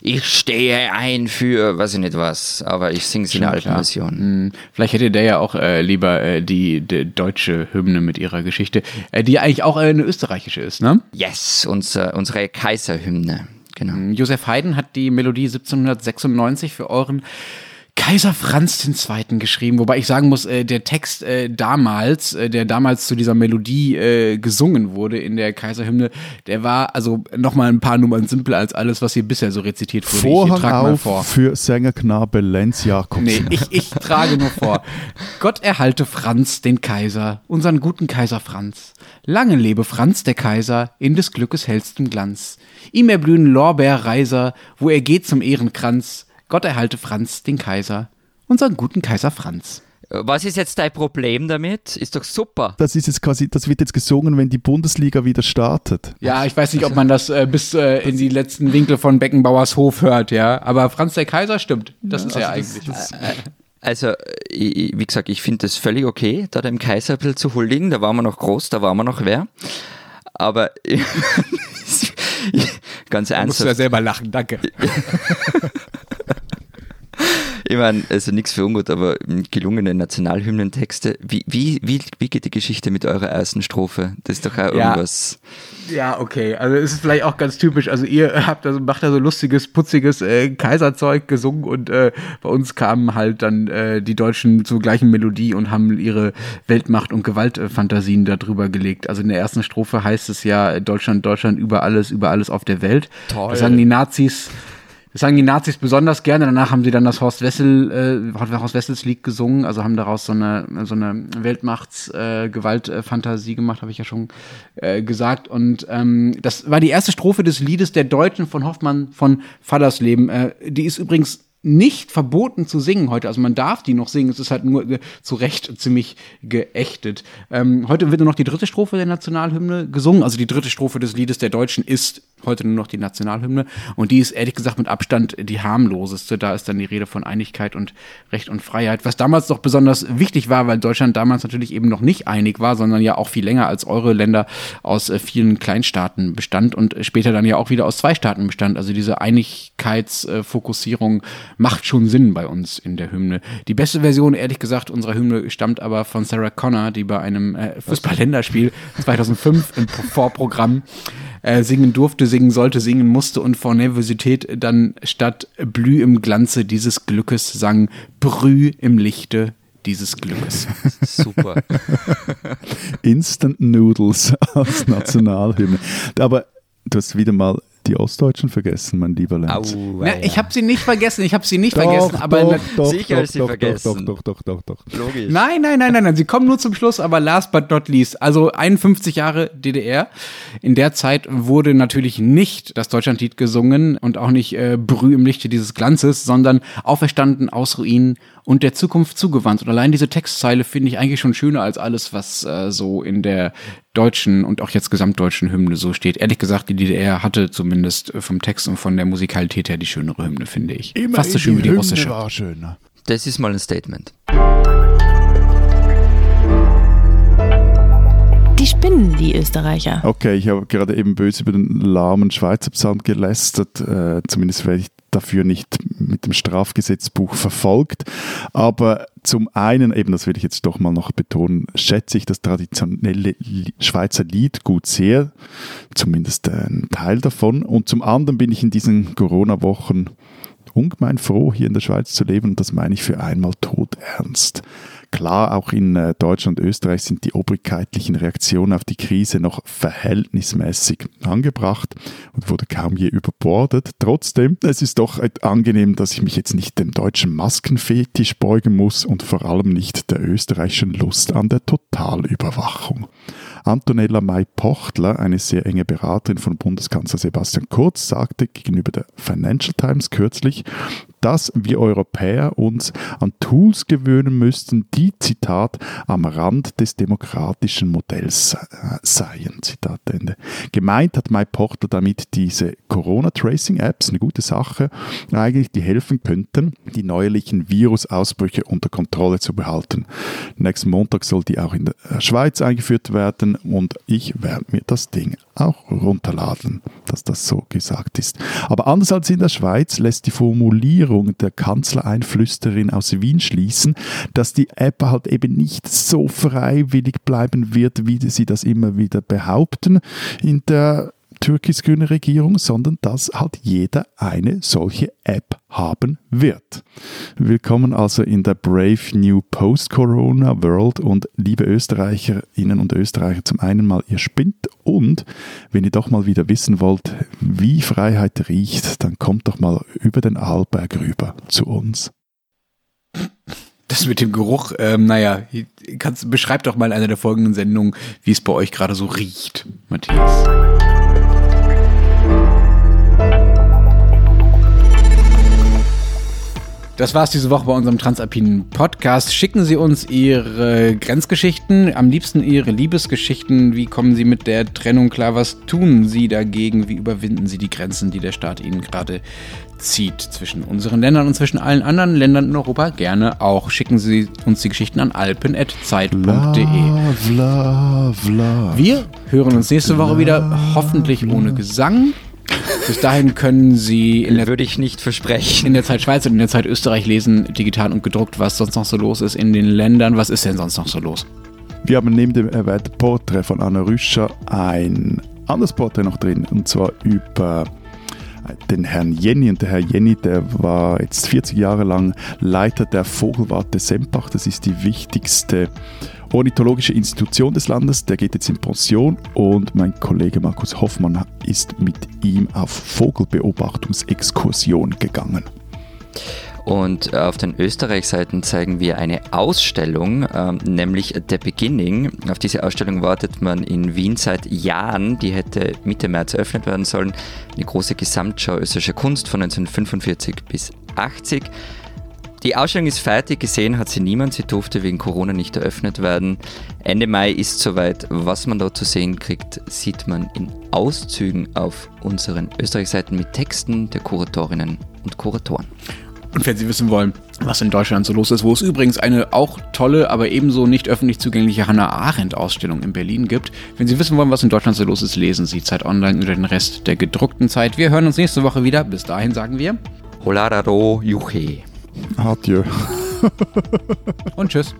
ich stehe ein für, weiß ich nicht was, aber ich singe es in der alten. Version. Hm, Vielleicht hätte der ja auch äh, lieber äh, die, die deutsche Hymne mit ihrer Geschichte, äh, die ja eigentlich auch äh, eine österreichische ist, ne? Yes, unser, unsere Kaiserhymne. Genau. Josef Haydn hat die Melodie 1796 für euren Kaiser Franz II. geschrieben, wobei ich sagen muss, äh, der Text äh, damals, äh, der damals zu dieser Melodie äh, gesungen wurde in der Kaiserhymne, der war also nochmal ein paar Nummern simpler als alles, was hier bisher so rezitiert wurde. ich Vorhang trag mal auf vor. für Sängerknabe Lenz Jakobsen. Nee, ich, ich trage nur vor. Gott erhalte Franz, den Kaiser, unseren guten Kaiser Franz. Lange lebe Franz, der Kaiser, in des Glückes hellstem Glanz. Ihm erblühen Lorbeerreiser, wo er geht zum Ehrenkranz. Gott erhalte Franz, den Kaiser, unseren guten Kaiser Franz. Was ist jetzt dein Problem damit? Ist doch super. Das ist jetzt quasi, das wird jetzt gesungen, wenn die Bundesliga wieder startet. Ja, ich weiß nicht, ob man das äh, bis äh, in die letzten Winkel von Beckenbauers Hof hört, ja. Aber Franz der Kaiser stimmt. Das ist ja eigentlich. Also, ich, wie gesagt, ich finde das völlig okay, da dem Kaiser ein bisschen zu huldigen. Da waren wir noch groß, da waren wir noch wer. Aber ganz musst du ja ernsthaft, selber lachen, danke. ich meine, also nichts für ungut, aber gelungene Nationalhymnentexte. Wie, wie, wie, wie geht die Geschichte mit eurer ersten Strophe? Das ist doch auch Ja. irgendwas. Ja, okay. Also es ist vielleicht auch ganz typisch. Also ihr habt da, macht da so lustiges, putziges äh, Kaiserzeug gesungen und äh, bei uns kamen halt dann äh, die Deutschen zur gleichen Melodie und haben ihre Weltmacht- und Gewaltfantasien darüber gelegt. Also in der ersten Strophe heißt es ja Deutschland, Deutschland über alles, über alles auf der Welt. Toll. Das sagen die Nazis. Das sagen die Nazis besonders gerne. Danach haben sie dann das Horst Wessel, äh, Horst Wessels Lied gesungen, also haben daraus so eine, so eine Weltmachts-Gewaltfantasie gemacht, habe ich ja schon äh, gesagt. Und ähm, das war die erste Strophe des Liedes der Deutschen von Hoffmann von Fallersleben. Äh, die ist übrigens nicht verboten zu singen heute. Also man darf die noch singen. Es ist halt nur äh, zu Recht ziemlich geächtet. Ähm, heute wird nur noch die dritte Strophe der Nationalhymne gesungen. Also die dritte Strophe des Liedes der Deutschen ist heute nur noch die Nationalhymne. Und die ist ehrlich gesagt mit Abstand die harmloseste. Da ist dann die Rede von Einigkeit und Recht und Freiheit. Was damals doch besonders wichtig war, weil Deutschland damals natürlich eben noch nicht einig war, sondern ja auch viel länger als eure Länder aus äh, vielen Kleinstaaten bestand und später dann ja auch wieder aus zwei Staaten bestand. Also diese Einigkeitsfokussierung macht schon Sinn bei uns in der Hymne. Die beste Version, ehrlich gesagt, unserer Hymne stammt aber von Sarah Connor, die bei einem äh, Fußball-Länderspiel 2005 im Vorprogramm äh, singen durfte, singen sollte, singen musste und vor Nervosität dann statt Blüh im Glanze dieses Glückes sang Brüh im Lichte dieses Glückes. Super. Instant Noodles als Nationalhymne. Aber du hast wieder mal die Ostdeutschen vergessen, mein lieber Lenz. Au, Na, ich habe sie nicht vergessen, ich habe sie nicht Doch, vergessen, aber doch, doch, Sicher doch, ist sie doch, vergessen. Doch, doch, doch, doch, doch. Logisch. Nein, nein, nein, nein, nein, sie kommen nur zum Schluss, aber last but not least. Also 51 Jahre DDR. In der Zeit wurde natürlich nicht das Deutschlandlied gesungen und auch nicht äh, Brüh im Lichte dieses Glanzes, sondern Auferstanden aus Ruinen und der Zukunft zugewandt. Und allein diese Textzeile finde ich eigentlich schon schöner als alles, was äh, so in der deutschen und auch jetzt gesamtdeutschen Hymne so steht. Ehrlich gesagt, die DDR hatte zumindest vom Text und von der Musikalität her die schönere Hymne, finde ich. Immer Fast so schön wie die Hymne russische. war schöner. Das ist mal ein Statement. Die spinnen, die Österreicher. Okay, ich habe gerade eben böse über den lahmen Schweizer Psalm gelästert. Äh, zumindest werde ich dafür nicht mit dem Strafgesetzbuch verfolgt. Aber zum einen, eben das will ich jetzt doch mal noch betonen, schätze ich das traditionelle Schweizer Liedgut sehr, zumindest ein Teil davon. Und zum anderen bin ich in diesen Corona-Wochen ungemein froh, hier in der Schweiz zu leben. Und das meine ich für einmal todernst. Klar, auch in äh, Deutschland und Österreich sind die obrigkeitlichen Reaktionen auf die Krise noch verhältnismäßig angebracht und wurde kaum je überbordet. Trotzdem, es ist doch äh, angenehm, dass ich mich jetzt nicht dem deutschen Maskenfetisch beugen muss und vor allem nicht der österreichischen Lust an der Totalüberwachung. Antonella May-Pochtler, eine sehr enge Beraterin von Bundeskanzler Sebastian Kurz, sagte gegenüber der Financial Times kürzlich, dass wir Europäer uns an Tools gewöhnen müssten, die, Zitat, am Rand des demokratischen Modells äh, seien. Zitat Ende. Gemeint hat May-Pochtler damit diese Corona-Tracing-Apps, eine gute Sache, eigentlich, die helfen könnten, die neuerlichen Virusausbrüche unter Kontrolle zu behalten. Nächsten Montag soll die auch in der Schweiz eingeführt werden und ich werde mir das Ding auch runterladen, dass das so gesagt ist. Aber anders als in der Schweiz lässt die Formulierung der Kanzlereinflüsterin aus Wien schließen, dass die App halt eben nicht so freiwillig bleiben wird, wie sie das immer wieder behaupten in der türkis-grüne Regierung, sondern dass halt jeder eine solche App haben wird. Willkommen also in der Brave New Post-Corona World und liebe Österreicherinnen und Österreicher, zum einen mal, ihr spinnt und wenn ihr doch mal wieder wissen wollt, wie Freiheit riecht, dann kommt doch mal über den Arlberg rüber zu uns. Das mit dem Geruch, ähm, naja, kannst, beschreib doch mal in einer der folgenden Sendungen, wie es bei euch gerade so riecht, Matthias. Das war's diese Woche bei unserem Transalpinen Podcast. Schicken Sie uns Ihre Grenzgeschichten, am liebsten Ihre Liebesgeschichten. Wie kommen Sie mit der Trennung klar? Was tun Sie dagegen? Wie überwinden Sie die Grenzen, die der Staat Ihnen gerade zieht zwischen unseren Ländern und zwischen allen anderen Ländern in Europa? Gerne auch. Schicken Sie uns die Geschichten an alpen.zeit.de. Love, love, love. Wir hören uns nächste Woche wieder, hoffentlich ohne Gesang. Bis dahin können Sie in der Würde ich nicht versprechen. in der Zeit Schweiz und in der Zeit Österreich lesen, digital und gedruckt, was sonst noch so los ist in den Ländern. Was ist denn sonst noch so los? Wir haben neben dem erwähnten Porträt von Anna Rüscher ein anderes Porträt noch drin, und zwar über den Herrn Jenny. Und der Herr Jenny, der war jetzt 40 Jahre lang Leiter der Vogelwarte Sempach. Das ist die wichtigste ornithologische Institution des Landes. Der geht jetzt in Pension und mein Kollege Markus Hoffmann ist mit ihm auf Vogelbeobachtungsexkursion gegangen. Und äh, auf den Österreich-Seiten zeigen wir eine Ausstellung, ähm, nämlich The Beginning. Auf diese Ausstellung wartet man in Wien seit Jahren. Die hätte Mitte März eröffnet werden sollen. Eine große Gesamtschau österreichischer Kunst von 1945 bis 80. Die Ausstellung ist fertig, gesehen hat sie niemand. Sie durfte wegen Corona nicht eröffnet werden. Ende Mai ist soweit. Was man dort zu sehen kriegt, sieht man in Auszügen auf unseren Österreich-Seiten mit Texten der Kuratorinnen und Kuratoren. Und wenn Sie wissen wollen, was in Deutschland so los ist, wo es übrigens eine auch tolle, aber ebenso nicht öffentlich zugängliche Hannah Arendt-Ausstellung in Berlin gibt. Wenn Sie wissen wollen, was in Deutschland so los ist, lesen Sie Zeit Online oder den Rest der gedruckten Zeit. Wir hören uns nächste Woche wieder. Bis dahin sagen wir Holararo Juche. Adieu. und tschüss.